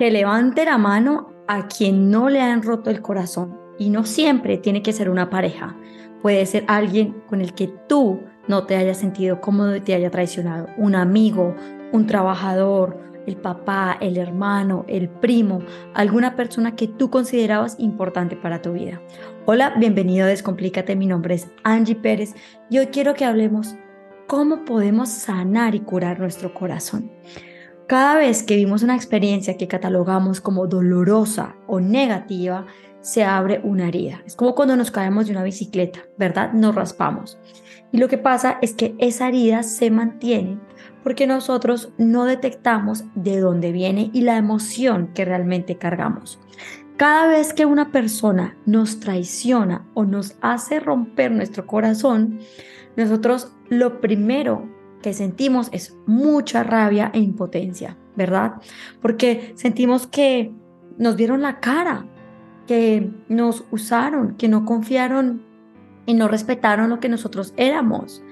Que levante la mano a quien no le han roto el corazón. Y no siempre tiene que ser una pareja. Puede ser alguien con el que tú no te hayas sentido cómodo y te haya traicionado. Un amigo, un trabajador, el papá, el hermano, el primo, alguna persona que tú considerabas importante para tu vida. Hola, bienvenido a Descomplícate. Mi nombre es Angie Pérez y hoy quiero que hablemos cómo podemos sanar y curar nuestro corazón. Cada vez que vimos una experiencia que catalogamos como dolorosa o negativa, se abre una herida. Es como cuando nos caemos de una bicicleta, ¿verdad? Nos raspamos. Y lo que pasa es que esa herida se mantiene porque nosotros no detectamos de dónde viene y la emoción que realmente cargamos. Cada vez que una persona nos traiciona o nos hace romper nuestro corazón, nosotros lo primero que sentimos es mucha rabia e impotencia, ¿verdad? Porque sentimos que nos dieron la cara, que nos usaron, que no confiaron y no respetaron lo que nosotros éramos,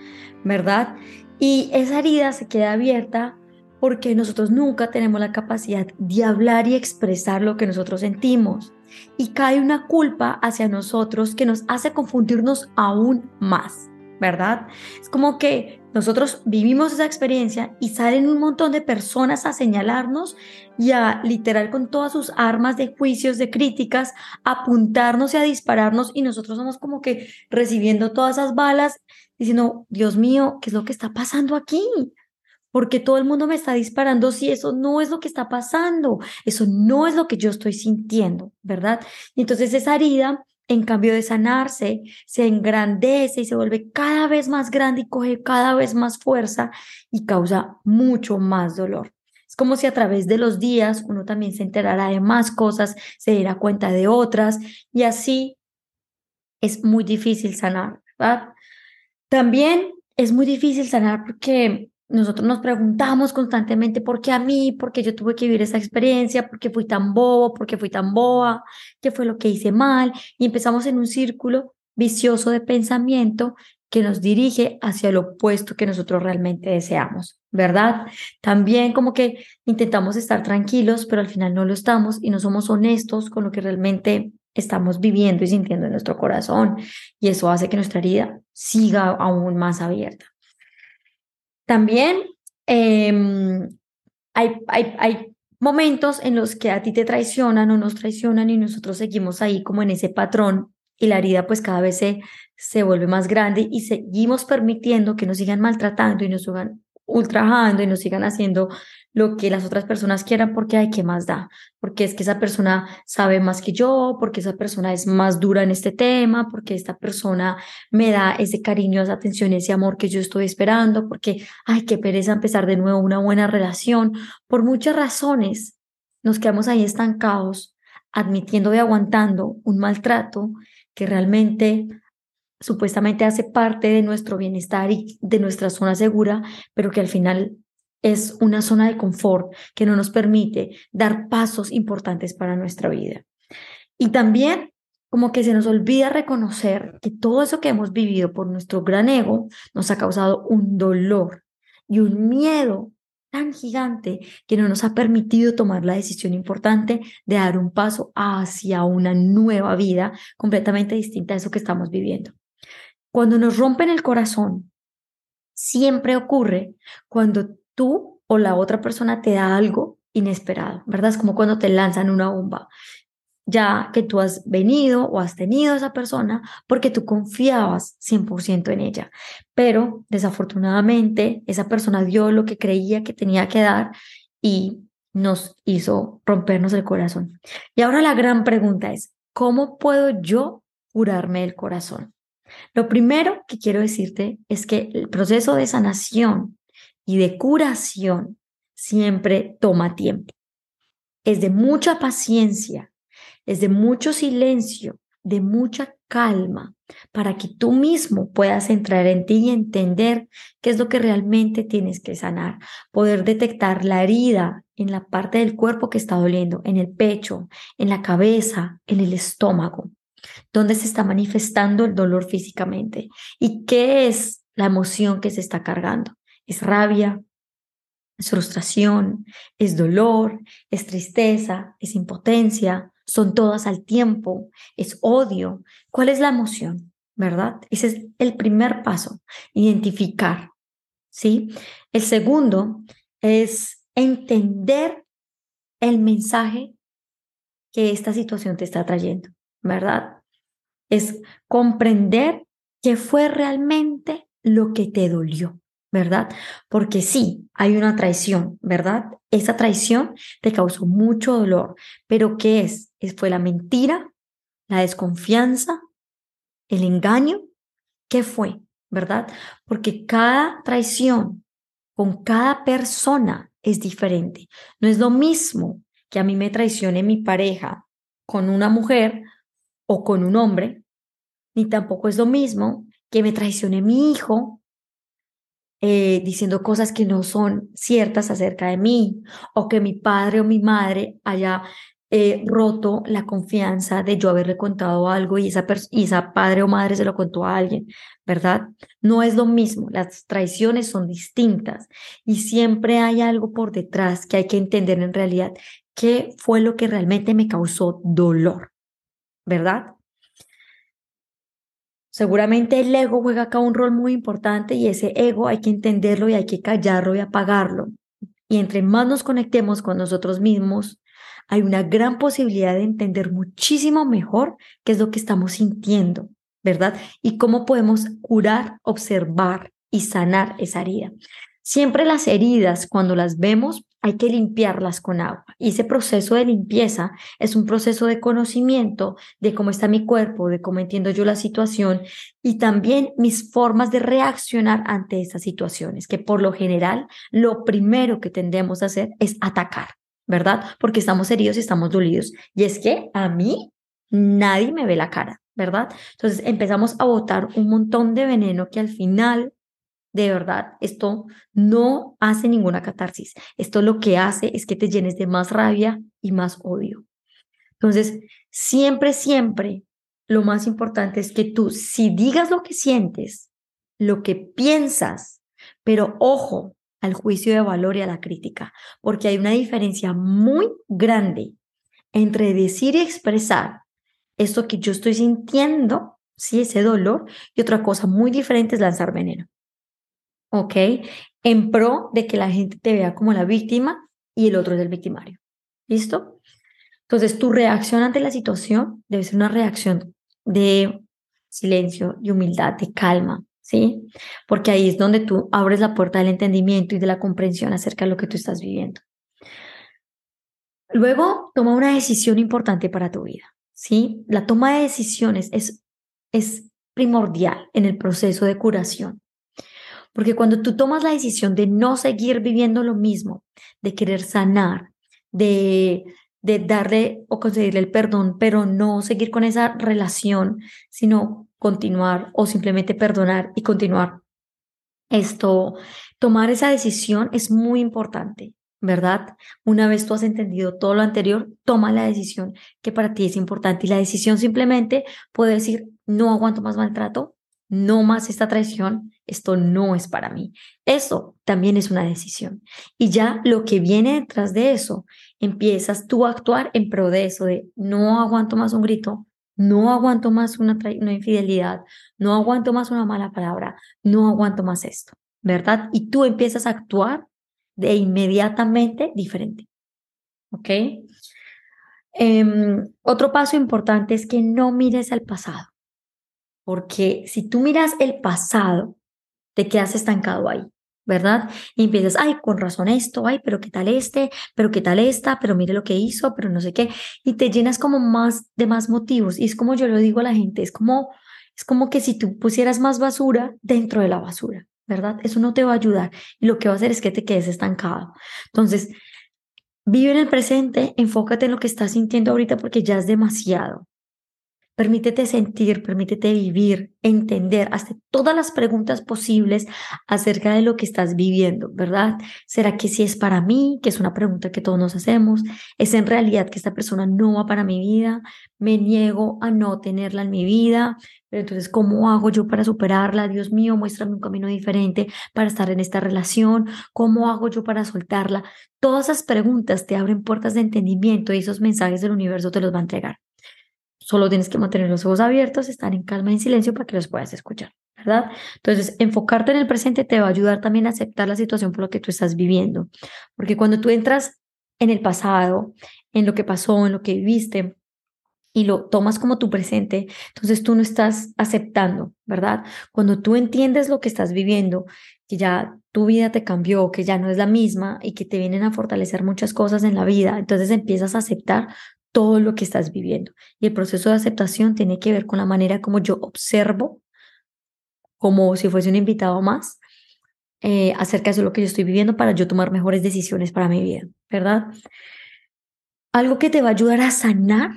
¿verdad? Y esa herida se queda abierta porque nosotros nunca tenemos la capacidad de hablar y expresar lo que nosotros sentimos. Y cae una culpa hacia nosotros que nos hace confundirnos aún más. ¿Verdad? Es como que nosotros vivimos esa experiencia y salen un montón de personas a señalarnos y a literal con todas sus armas de juicios, de críticas, apuntarnos y a dispararnos y nosotros somos como que recibiendo todas esas balas diciendo, Dios mío, ¿qué es lo que está pasando aquí? Porque todo el mundo me está disparando si eso no es lo que está pasando, eso no es lo que yo estoy sintiendo, ¿verdad? Y entonces esa herida en cambio de sanarse, se engrandece y se vuelve cada vez más grande y coge cada vez más fuerza y causa mucho más dolor. Es como si a través de los días uno también se enterara de más cosas, se diera cuenta de otras y así es muy difícil sanar, ¿verdad? También es muy difícil sanar porque nosotros nos preguntamos constantemente por qué a mí, por qué yo tuve que vivir esa experiencia, por qué fui tan bobo, por qué fui tan boa, qué fue lo que hice mal, y empezamos en un círculo vicioso de pensamiento que nos dirige hacia lo opuesto que nosotros realmente deseamos, ¿verdad? También como que intentamos estar tranquilos, pero al final no lo estamos y no somos honestos con lo que realmente estamos viviendo y sintiendo en nuestro corazón, y eso hace que nuestra herida siga aún más abierta. También em, hay, hay, hay momentos en los que a ti te traicionan o nos traicionan y nosotros seguimos ahí como en ese patrón y la herida pues cada vez se, se vuelve más grande y seguimos permitiendo que nos sigan maltratando y nos sigan ultrajando y nos sigan haciendo lo que las otras personas quieran porque hay que más da, porque es que esa persona sabe más que yo, porque esa persona es más dura en este tema, porque esta persona me da ese cariño, esa atención, ese amor que yo estoy esperando, porque ay, qué pereza empezar de nuevo una buena relación, por muchas razones nos quedamos ahí estancados, admitiendo y aguantando un maltrato que realmente supuestamente hace parte de nuestro bienestar y de nuestra zona segura, pero que al final es una zona de confort que no nos permite dar pasos importantes para nuestra vida. Y también como que se nos olvida reconocer que todo eso que hemos vivido por nuestro gran ego nos ha causado un dolor y un miedo tan gigante que no nos ha permitido tomar la decisión importante de dar un paso hacia una nueva vida completamente distinta a eso que estamos viviendo. Cuando nos rompen el corazón, siempre ocurre cuando tú o la otra persona te da algo inesperado, ¿verdad? Es como cuando te lanzan una bomba, ya que tú has venido o has tenido a esa persona porque tú confiabas 100% en ella, pero desafortunadamente esa persona dio lo que creía que tenía que dar y nos hizo rompernos el corazón. Y ahora la gran pregunta es, ¿cómo puedo yo curarme el corazón? Lo primero que quiero decirte es que el proceso de sanación y de curación siempre toma tiempo. Es de mucha paciencia, es de mucho silencio, de mucha calma, para que tú mismo puedas entrar en ti y entender qué es lo que realmente tienes que sanar, poder detectar la herida en la parte del cuerpo que está doliendo, en el pecho, en la cabeza, en el estómago dónde se está manifestando el dolor físicamente y qué es la emoción que se está cargando. ¿Es rabia? es frustración, es dolor, es tristeza, es impotencia, son todas al tiempo, es odio. ¿Cuál es la emoción? ¿Verdad? Ese es el primer paso, identificar. ¿Sí? El segundo es entender el mensaje que esta situación te está trayendo, ¿verdad? Es comprender qué fue realmente lo que te dolió. ¿verdad? Porque sí, hay una traición, ¿verdad? Esa traición te causó mucho dolor, pero ¿qué es? ¿Fue la mentira, la desconfianza, el engaño? ¿Qué fue? ¿Verdad? Porque cada traición con cada persona es diferente. No es lo mismo que a mí me traicione mi pareja con una mujer o con un hombre, ni tampoco es lo mismo que me traicione mi hijo eh, diciendo cosas que no son ciertas acerca de mí, o que mi padre o mi madre haya eh, roto la confianza de yo haberle contado algo y esa, y esa padre o madre se lo contó a alguien, ¿verdad? No es lo mismo, las traiciones son distintas y siempre hay algo por detrás que hay que entender en realidad qué fue lo que realmente me causó dolor, ¿verdad? Seguramente el ego juega acá un rol muy importante y ese ego hay que entenderlo y hay que callarlo y apagarlo. Y entre más nos conectemos con nosotros mismos, hay una gran posibilidad de entender muchísimo mejor qué es lo que estamos sintiendo, ¿verdad? Y cómo podemos curar, observar y sanar esa herida. Siempre las heridas, cuando las vemos, hay que limpiarlas con agua. Y ese proceso de limpieza es un proceso de conocimiento de cómo está mi cuerpo, de cómo entiendo yo la situación y también mis formas de reaccionar ante estas situaciones, que por lo general lo primero que tendemos a hacer es atacar, ¿verdad? Porque estamos heridos y estamos dolidos. Y es que a mí nadie me ve la cara, ¿verdad? Entonces empezamos a botar un montón de veneno que al final de verdad, esto no hace ninguna catarsis. Esto lo que hace es que te llenes de más rabia y más odio. Entonces, siempre, siempre, lo más importante es que tú, si digas lo que sientes, lo que piensas, pero ojo al juicio de valor y a la crítica, porque hay una diferencia muy grande entre decir y expresar esto que yo estoy sintiendo, sí, ese dolor, y otra cosa muy diferente es lanzar veneno. ¿Ok? En pro de que la gente te vea como la víctima y el otro es el victimario. ¿Listo? Entonces, tu reacción ante la situación debe ser una reacción de silencio, de humildad, de calma, ¿sí? Porque ahí es donde tú abres la puerta del entendimiento y de la comprensión acerca de lo que tú estás viviendo. Luego, toma una decisión importante para tu vida, ¿sí? La toma de decisiones es, es primordial en el proceso de curación. Porque cuando tú tomas la decisión de no seguir viviendo lo mismo, de querer sanar, de, de darle o conseguirle el perdón, pero no seguir con esa relación, sino continuar o simplemente perdonar y continuar. Esto, tomar esa decisión es muy importante, ¿verdad? Una vez tú has entendido todo lo anterior, toma la decisión que para ti es importante y la decisión simplemente puede decir, no aguanto más maltrato, no más esta traición, esto no es para mí. Eso también es una decisión. Y ya lo que viene detrás de eso, empiezas tú a actuar en pro de eso, de no aguanto más un grito, no aguanto más una, infidelidad, no aguanto más una mala palabra, no aguanto más esto, ¿verdad? Y tú empiezas a actuar de inmediatamente diferente. ¿Ok? Em, otro paso importante es que no mires al pasado. Porque si tú miras el pasado, te quedas estancado ahí, ¿verdad? Y empiezas, ay, con razón esto, ay, pero qué tal este, pero qué tal esta, pero mire lo que hizo, pero no sé qué. Y te llenas como más de más motivos. Y es como yo lo digo a la gente, es como, es como que si tú pusieras más basura dentro de la basura, ¿verdad? Eso no te va a ayudar. Y lo que va a hacer es que te quedes estancado. Entonces, vive en el presente, enfócate en lo que estás sintiendo ahorita porque ya es demasiado. Permítete sentir, permítete vivir, entender, hazte todas las preguntas posibles acerca de lo que estás viviendo, ¿verdad? ¿Será que si es para mí? Que es una pregunta que todos nos hacemos. ¿Es en realidad que esta persona no va para mi vida? ¿Me niego a no tenerla en mi vida? Pero entonces, ¿cómo hago yo para superarla? Dios mío, muéstrame un camino diferente para estar en esta relación. ¿Cómo hago yo para soltarla? Todas esas preguntas te abren puertas de entendimiento y esos mensajes del universo te los va a entregar. Solo tienes que mantener los ojos abiertos, estar en calma y en silencio para que los puedas escuchar, ¿verdad? Entonces, enfocarte en el presente te va a ayudar también a aceptar la situación por lo que tú estás viviendo. Porque cuando tú entras en el pasado, en lo que pasó, en lo que viviste, y lo tomas como tu presente, entonces tú no estás aceptando, ¿verdad? Cuando tú entiendes lo que estás viviendo, que ya tu vida te cambió, que ya no es la misma y que te vienen a fortalecer muchas cosas en la vida, entonces empiezas a aceptar todo lo que estás viviendo. Y el proceso de aceptación tiene que ver con la manera como yo observo, como si fuese un invitado más, eh, acerca de lo que yo estoy viviendo para yo tomar mejores decisiones para mi vida, ¿verdad? Algo que te va a ayudar a sanar,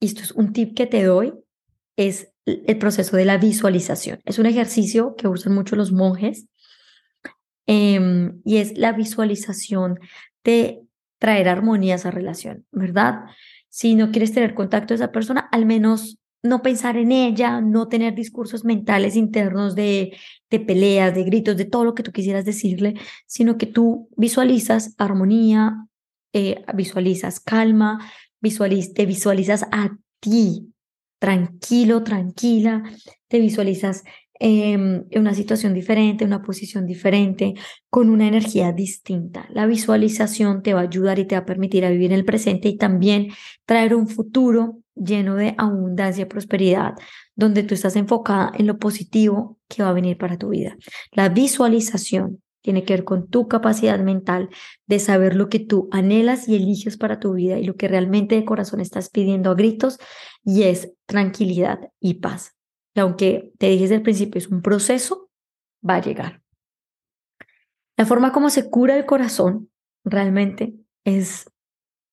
y esto es un tip que te doy, es el proceso de la visualización. Es un ejercicio que usan mucho los monjes em, y es la visualización de traer armonía a esa relación, ¿verdad? Si no quieres tener contacto con esa persona, al menos no pensar en ella, no tener discursos mentales internos de, de peleas, de gritos, de todo lo que tú quisieras decirle, sino que tú visualizas armonía, eh, visualizas calma, te visualizas a ti, tranquilo, tranquila, te visualizas Em, en una situación diferente, una posición diferente, con una energía distinta. La visualización te va a ayudar y te va a permitir a vivir en el presente y también traer un futuro lleno de abundancia y prosperidad, donde tú estás enfocada en lo positivo que va a venir para tu vida. La visualización tiene que ver con tu capacidad mental de saber lo que tú anhelas y eliges para tu vida y lo que realmente de corazón estás pidiendo a gritos y es tranquilidad y paz aunque te dije desde el principio es un proceso, va a llegar. La forma como se cura el corazón realmente es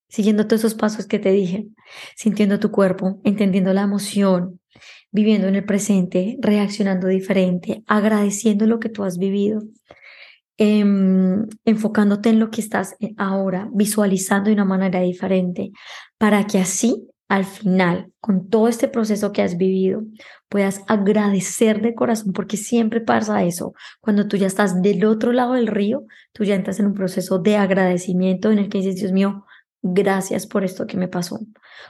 siguiendo todos esos pasos que te dije, sintiendo tu cuerpo, entendiendo la emoción, viviendo en el presente, reaccionando diferente, agradeciendo lo que tú has vivido, em, enfocándote en lo que estás ahora, visualizando de una manera diferente, para que así al final, con todo este proceso que has vivido, puedas agradecer de corazón, porque siempre pasa eso. Cuando tú ya estás del otro lado del río, tú ya entras en un proceso de agradecimiento en el que dices, Dios mío, gracias por esto que me pasó,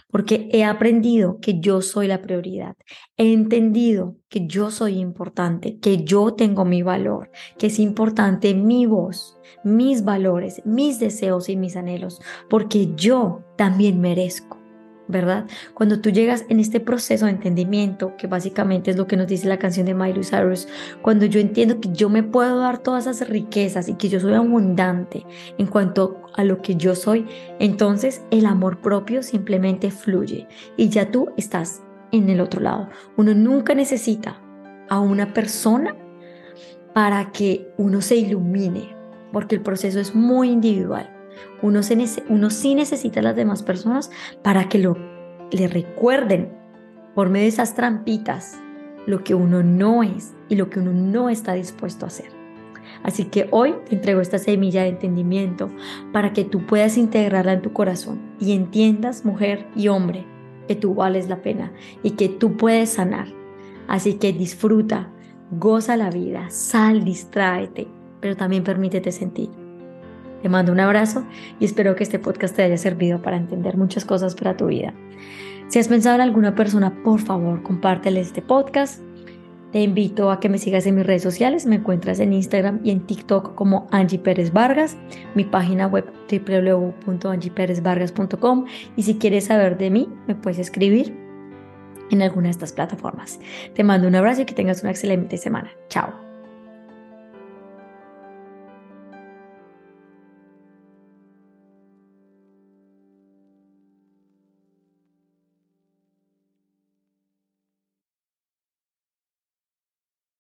porque he aprendido que yo soy la prioridad, he entendido que yo soy importante, que yo tengo mi valor, que es importante mi voz, mis valores, mis deseos y mis anhelos, porque yo también merezco. ¿Verdad? Cuando tú llegas en este proceso de entendimiento, que básicamente es lo que nos dice la canción de Miley Cyrus, cuando yo entiendo que yo me puedo dar todas esas riquezas y que yo soy abundante en cuanto a lo que yo soy, entonces el amor propio simplemente fluye y ya tú estás en el otro lado. Uno nunca necesita a una persona para que uno se ilumine, porque el proceso es muy individual. Uno, se, uno sí necesita a las demás personas para que lo, le recuerden por medio de esas trampitas lo que uno no es y lo que uno no está dispuesto a hacer. Así que hoy te entrego esta semilla de entendimiento para que tú puedas integrarla en tu corazón y entiendas, mujer y hombre, que tú vales la pena y que tú puedes sanar. Así que disfruta, goza la vida, sal, distráete, pero también permítete sentir. Te mando un abrazo y espero que este podcast te haya servido para entender muchas cosas para tu vida. Si has pensado en alguna persona, por favor, compártele este podcast. Te invito a que me sigas en mis redes sociales. Me encuentras en Instagram y en TikTok como Angie Pérez Vargas, mi página web www.angieperezvargas.com. Y si quieres saber de mí, me puedes escribir en alguna de estas plataformas. Te mando un abrazo y que tengas una excelente semana. Chao.